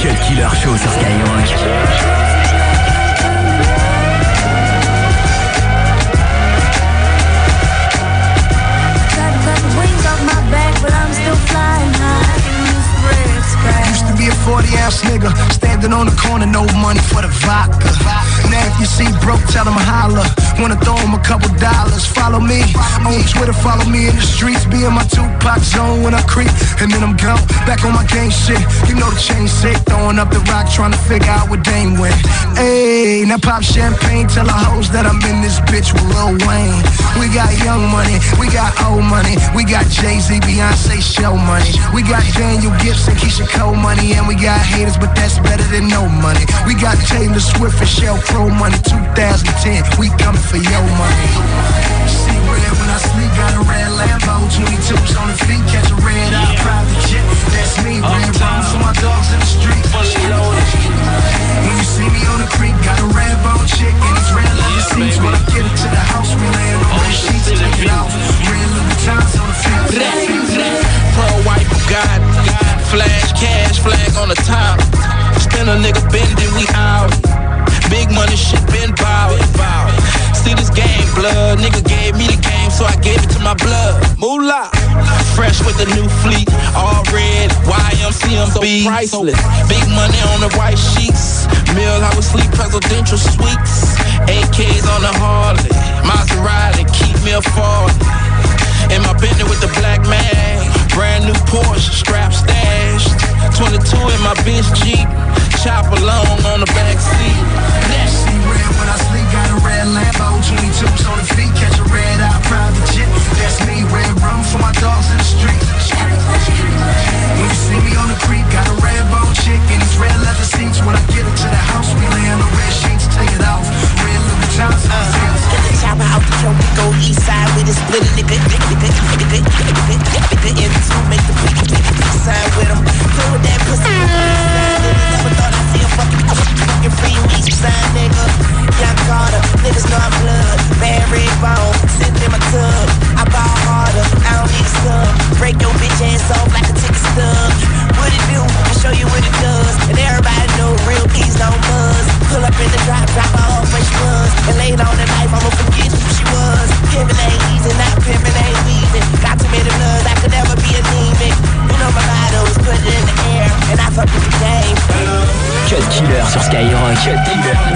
Cut Killer Show sur Skyrock. A 40 ounce nigga, standing on the corner, no money for the vodka. Now if you see broke, tell him holler. Wanna throw him a couple dollars. Follow me on Twitter, follow me in the streets. Be in my Tupac zone when I creep, and then I'm gone. Back on my gang shit. You know the chain sick, throwing up the rock, trying to figure out what Dame went. Hey, now pop champagne, tell the hoes that I'm in this bitch with Lil Wayne. We got young money, we got old money, we got Jay Z, Beyonce show money, we got Daniel Gibson, Keyshia Cole money, and we got haters, but that's better than no money. We got Taylor Swift and Shell Pro money, 2010, we coming for your money. See red when I sleep, got a red Lambo, 22s on the feet, catch a red eye, with the new fleet, all red. YMCM so priceless. Big money on the white sheets. Meal I would sleep presidential suites. AKs on the Harley, Maserati keep me a 40. In my Bentley with the black man. Brand new Porsche, strap stashed. 22 in my bitch Jeep. Chop along on the back seat. See red when I red Lambo, 22s on the feet, catch a red eye, private jet. That's me, red rum for my dogs in the street. When you see me on the creek, 上一切地。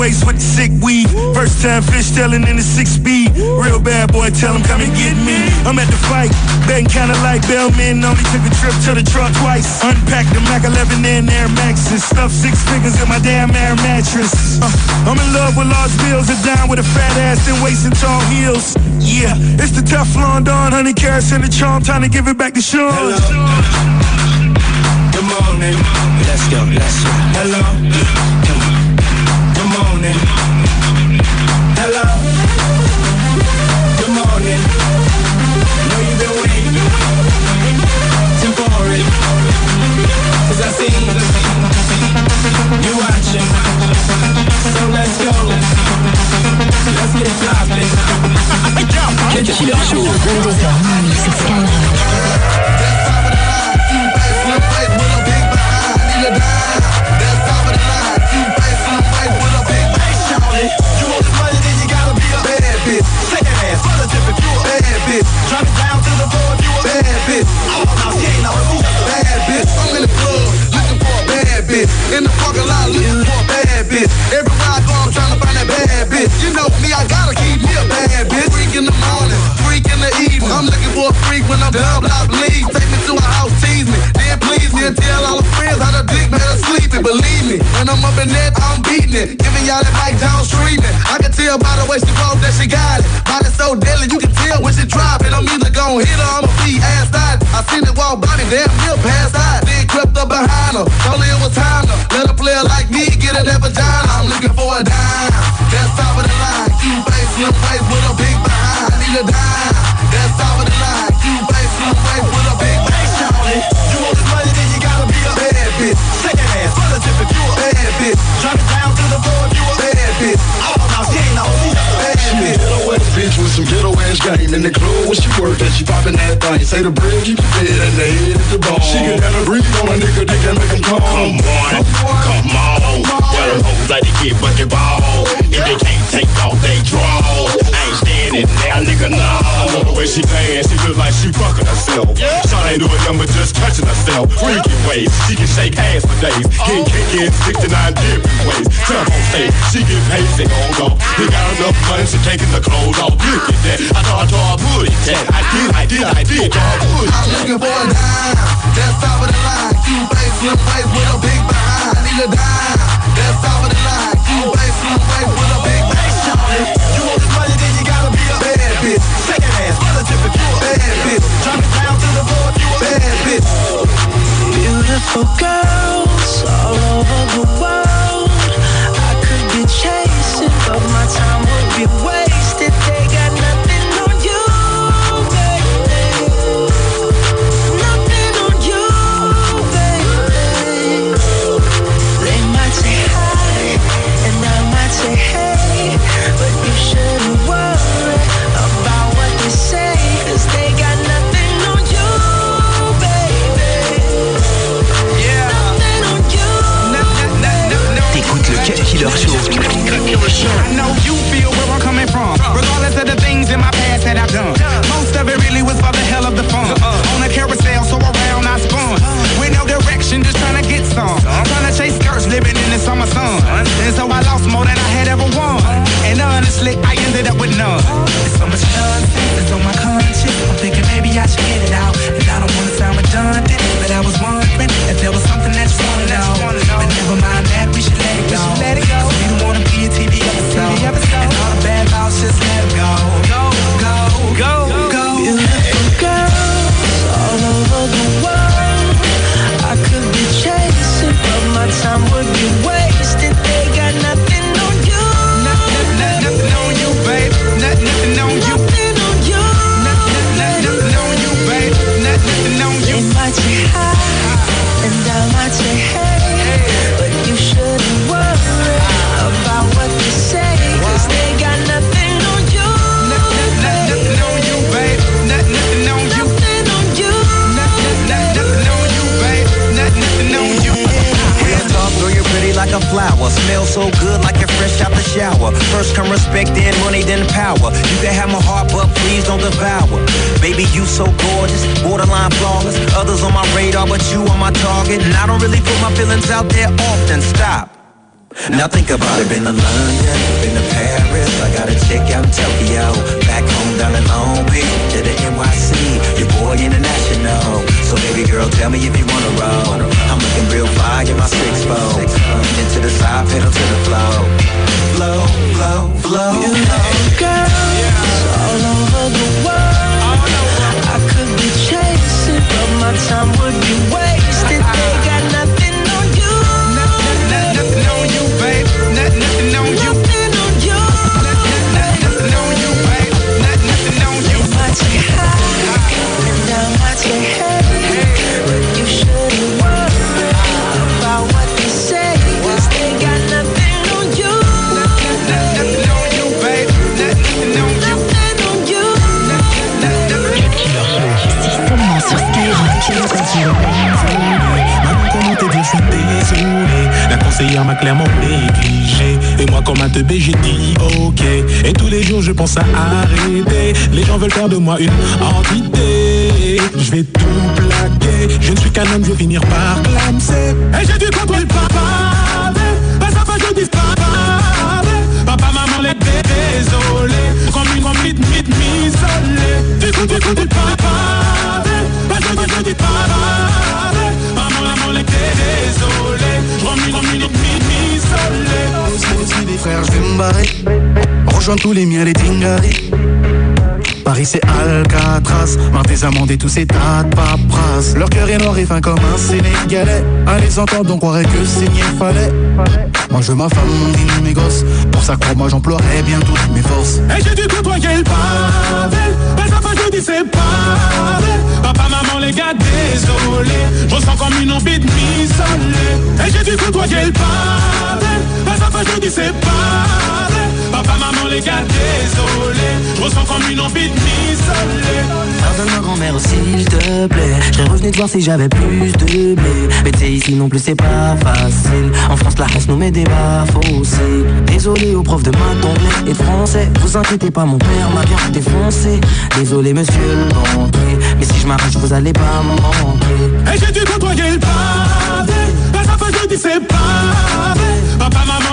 Waist with the sick weed. First time fish telling in the six speed. Real bad boy, tell him come and get me. I'm at the fight, betting kinda like Bellman. Only took a trip to the truck twice. Unpacked the Mac 11 in Air Maxes. Stuffed six figures in my damn air mattress. Uh, I'm in love with large bills and down with a fat ass and waist and tall heels. Yeah, it's the Teflon Don, honey carrots and the charm. Time to give it back to Sean. Good morning. Let's go, let's go. Hello. Good morning. Hello. In that, I'm beating it. Giving y'all that Mike Jones treatment. I can tell by the way she walk that she got it. Body so deadly, you can tell when she drop it. I'm either gon' hit her, I'ma be ass out. I seen it walk by me, damn near passed out. Then crept up behind her. Told her it was time to let a player like me get in that vagina. I'm looking for a dime. Some game in the club when she work that she poppin' that thing. Say the bread keep the bed and the head is the bone. She can have a breathe on a nigga, they can make him come. Come on, come on. Tell them hoes like to get bucket ball. She playing, she look like she fucking herself. Shot ain't doing nothing but just touching herself. Freaky ways, she can shake ass for days. Get kick in 69 different ways. Tell on stage, she get paid, say hold on. They got enough money, she taking the clothes off. Look at that, I thought I told her booty tat. I did, I did, I did, draw booty I'm looking for a dime. That's top of the line. Cute face, slim face with a big behind. I need a dime. First come respect, then money, then power. You can have my heart, but please don't devour. Baby, you so gorgeous, borderline flawless. Others on my radar, but you on my target. And I don't really put my feelings out there often. Stop. Now think about it, been to London, been to Paris, I got a check out Tokyo, back home down in Long Beach, to the NYC, your boy international. So baby girl, tell me if you wanna roll. I'm looking real fly in my six four, into the side, pedal to the flow, flow, flow, flow. Beautiful girls Maman, comment te dire, je suis désolé. La conseillère m'a clairement négligé. Et moi, comme un teubé, j'ai dit ok. Et tous les jours, je pense à arrêter. Les gens veulent faire de moi une entité. Je vais tout plaquer. Je ne suis qu'un homme, je vais finir par clamser. Et j'ai du contrôle, papa. Pas ça, pas je dis papa. Maman, les désolé. Comme une comme mythe, m'isoler. Du coup, du coup, du papa. Barré. Rejoins tous les miens, les Tingari. Paris c'est Alcatraz, Martes amendés tous ces tas de paperasse. Leur cœur est noir et fin comme un Sénégalais. À les entendre, on croirait que saigner fallait. Moi je ma femme, mon dîner, mes gosses. Pour ça, crois-moi, j'emploierai bien toutes mes forces. Et j'ai dû côtoyer le pavé Papa, maman, les gars, désolé. Je ressens comme une envie de m'isoler. Pardonne-moi grand-mère s'il te plaît. Je serais revenu te voir si j'avais plus de blé. Mais t'es ici non plus c'est pas facile. En France la reste nous met des bas Désolé aux profs de maths, d'anglais et de français. Vous inquiétez pas mon père m'a bien défoncé. Désolé monsieur le banquier. Mais si je m'arrache vous allez pas me manquer. Et j'ai dû côtoyer le pavé. Mais ça fait je dis c'est maman,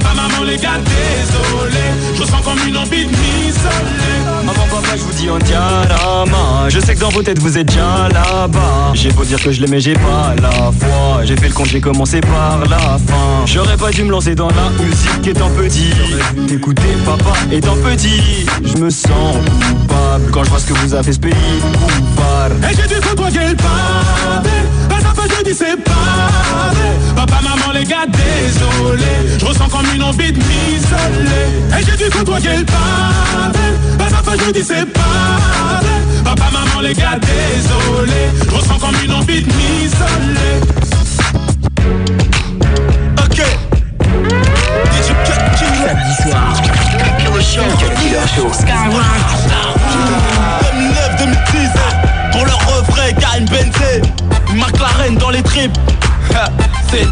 Papa, maman, les gars, désolé. Je ressens comme une envie de m'isoler. Maman, papa, je vous dis on tient la main. Je sais que dans vos têtes vous êtes déjà là-bas. J'ai beau dire que je l'aimais, j'ai pas la foi. J'ai fait le compte, j'ai commencé par la fin. J'aurais pas dû me lancer dans la musique étant petit. Écoutez papa étant petit Je me sens coupable. Quand je vois ce que vous a fait ce pays coupable. Et j'ai dû côtoyer le fait je dis c'est pavé Papa, maman, les gars, désolé. Je ressens comme une envie de m'isoler. Et j'ai dû côtoyer le pavé. Ça fait je dis c'est pavé Papa, maman, les gars, désolé. Je ressens comme une envie de m'isoler. Ok. Samedi soir? Show.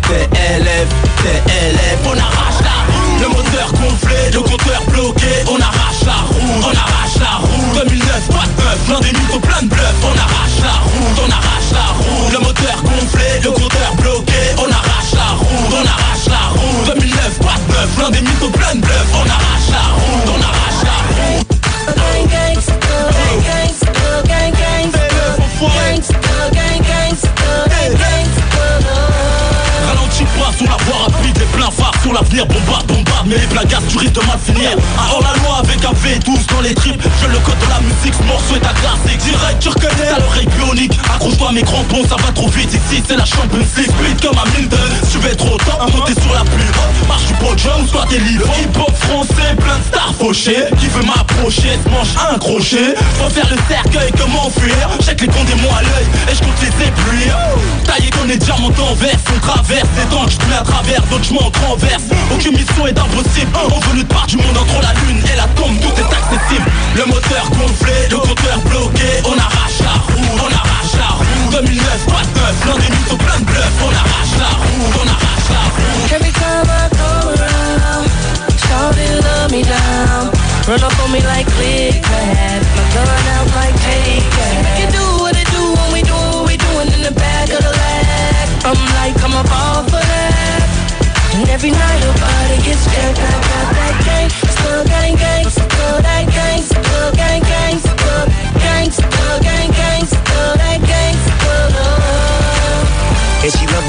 C'était LF, TLF On arrache la roue. Le moteur gonflé, le compteur bloqué. On arrache la roue, on arrache la roue. 2009, pas de neuf, l'un des mythos plein de bluff. On arrache la roue, on arrache la roue. Le moteur gonflé, le compteur bloqué. On arrache la roue, on arrache la roue. 2009, pas de neuf, l'un des mythos plein de bluff risques de hors la loi avec un V12 dans les tripes, je le code de la musique, ce morceau est à classique. Direct, tu reconnais, t'as l'oreille bionique, accroche-toi à mes crampons, ça va trop vite ici, c'est la Champions League, speed comme à Milton. Tu veux être au top, monter sur la haute, marche du podium, soit t'es libre. Hip-hop français, qui veut m'approcher, se mange un crochet. Faut faire le cercueil, comment fuir, check les condés moi à l'œil, et je compte les éblouir. Taillé comme les diamants en on traverse les dents, je te mets à travers, d'autres je m'en renverse. Aucune mission est impossible, on veut notre part du monde entre la lune et la tombe, tout est accessible. Le moteur gonflé, le compteur bloqué, on arrache la roue, on arrache la roue. 2009, pas de neuf, l'un des mythos plein de bluff, on arrache la roue, on arrache la roue. Shawty love me down. Run up on me like click clack, my gun out like take that. Make it do what it do when we do what we doing in the back of the lag. I'm like, I'm a ball for that. And every night her body gets jacked. I got that gang,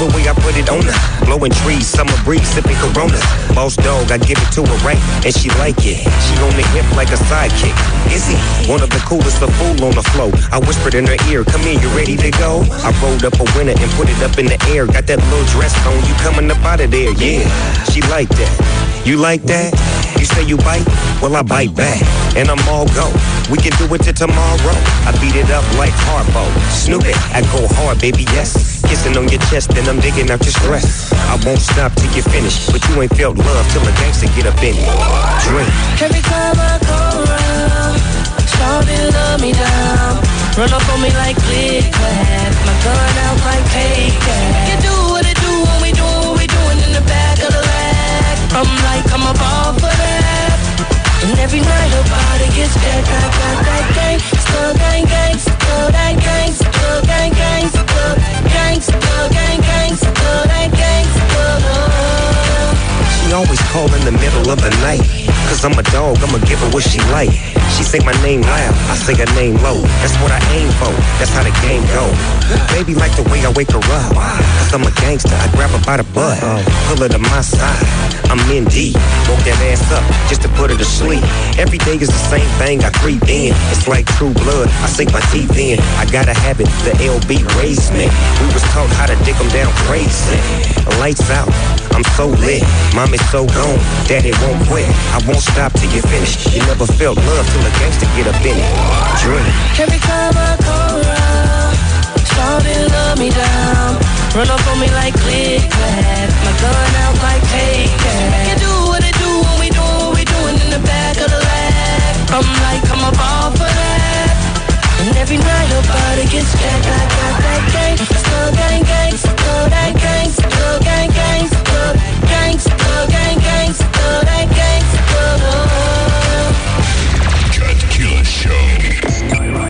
the way I put it on her. Blowing trees, summer breeze, sipping Corona. Boss dog, I give it to her right, and she like it. She on the hip like a sidekick. Is he one of the coolest, the fool on the flow? I whispered in her ear, "Come here, you ready to go?" I rolled up a winner and put it up in the air. Got that little dress on, you coming up out of there? Yeah, she like that. You like that? You say you bite? Well, I bite back, and I'm all go. We can do it till tomorrow. I beat it up like Harpo. Snoop it, I go hard, baby, yes. Kissing on your chest, and I'm digging out your stress. I won't stop till you finish, but you ain't felt love till a gangster get up in it. Drink. Every time I come around, love me down. Run up on me like click clack, my gun every night her body gets jacked. I got that gang, still gang gang, She always call in the middle of the night. Cause I'm a dog, I'ma give her what she like. She say my name loud, I say her name low. That's what I aim for, that's how the game go. Baby like the way I wake her up. Cause I'm a gangster, I grab her by the butt. Pull her to my side, I'm in deep. Woke that ass up just to put her to sleep. Every day is the same thing, I creep in. It's like true blood, I sink my teeth in. I got a habit, the LB raised me. We was taught how to dick them down crazy. Lights out, I'm so lit, mom is so gone that it won't quit. I won't stop till you finish. You never felt love till the gangster get up in it. Dream. Every time I come around, to love me down. Run up on me like click clack, my gun out like take that. do what it do when we do what we doing in the back of the lab. I'm like I'm a ball for that, and every night your body gets fat like that.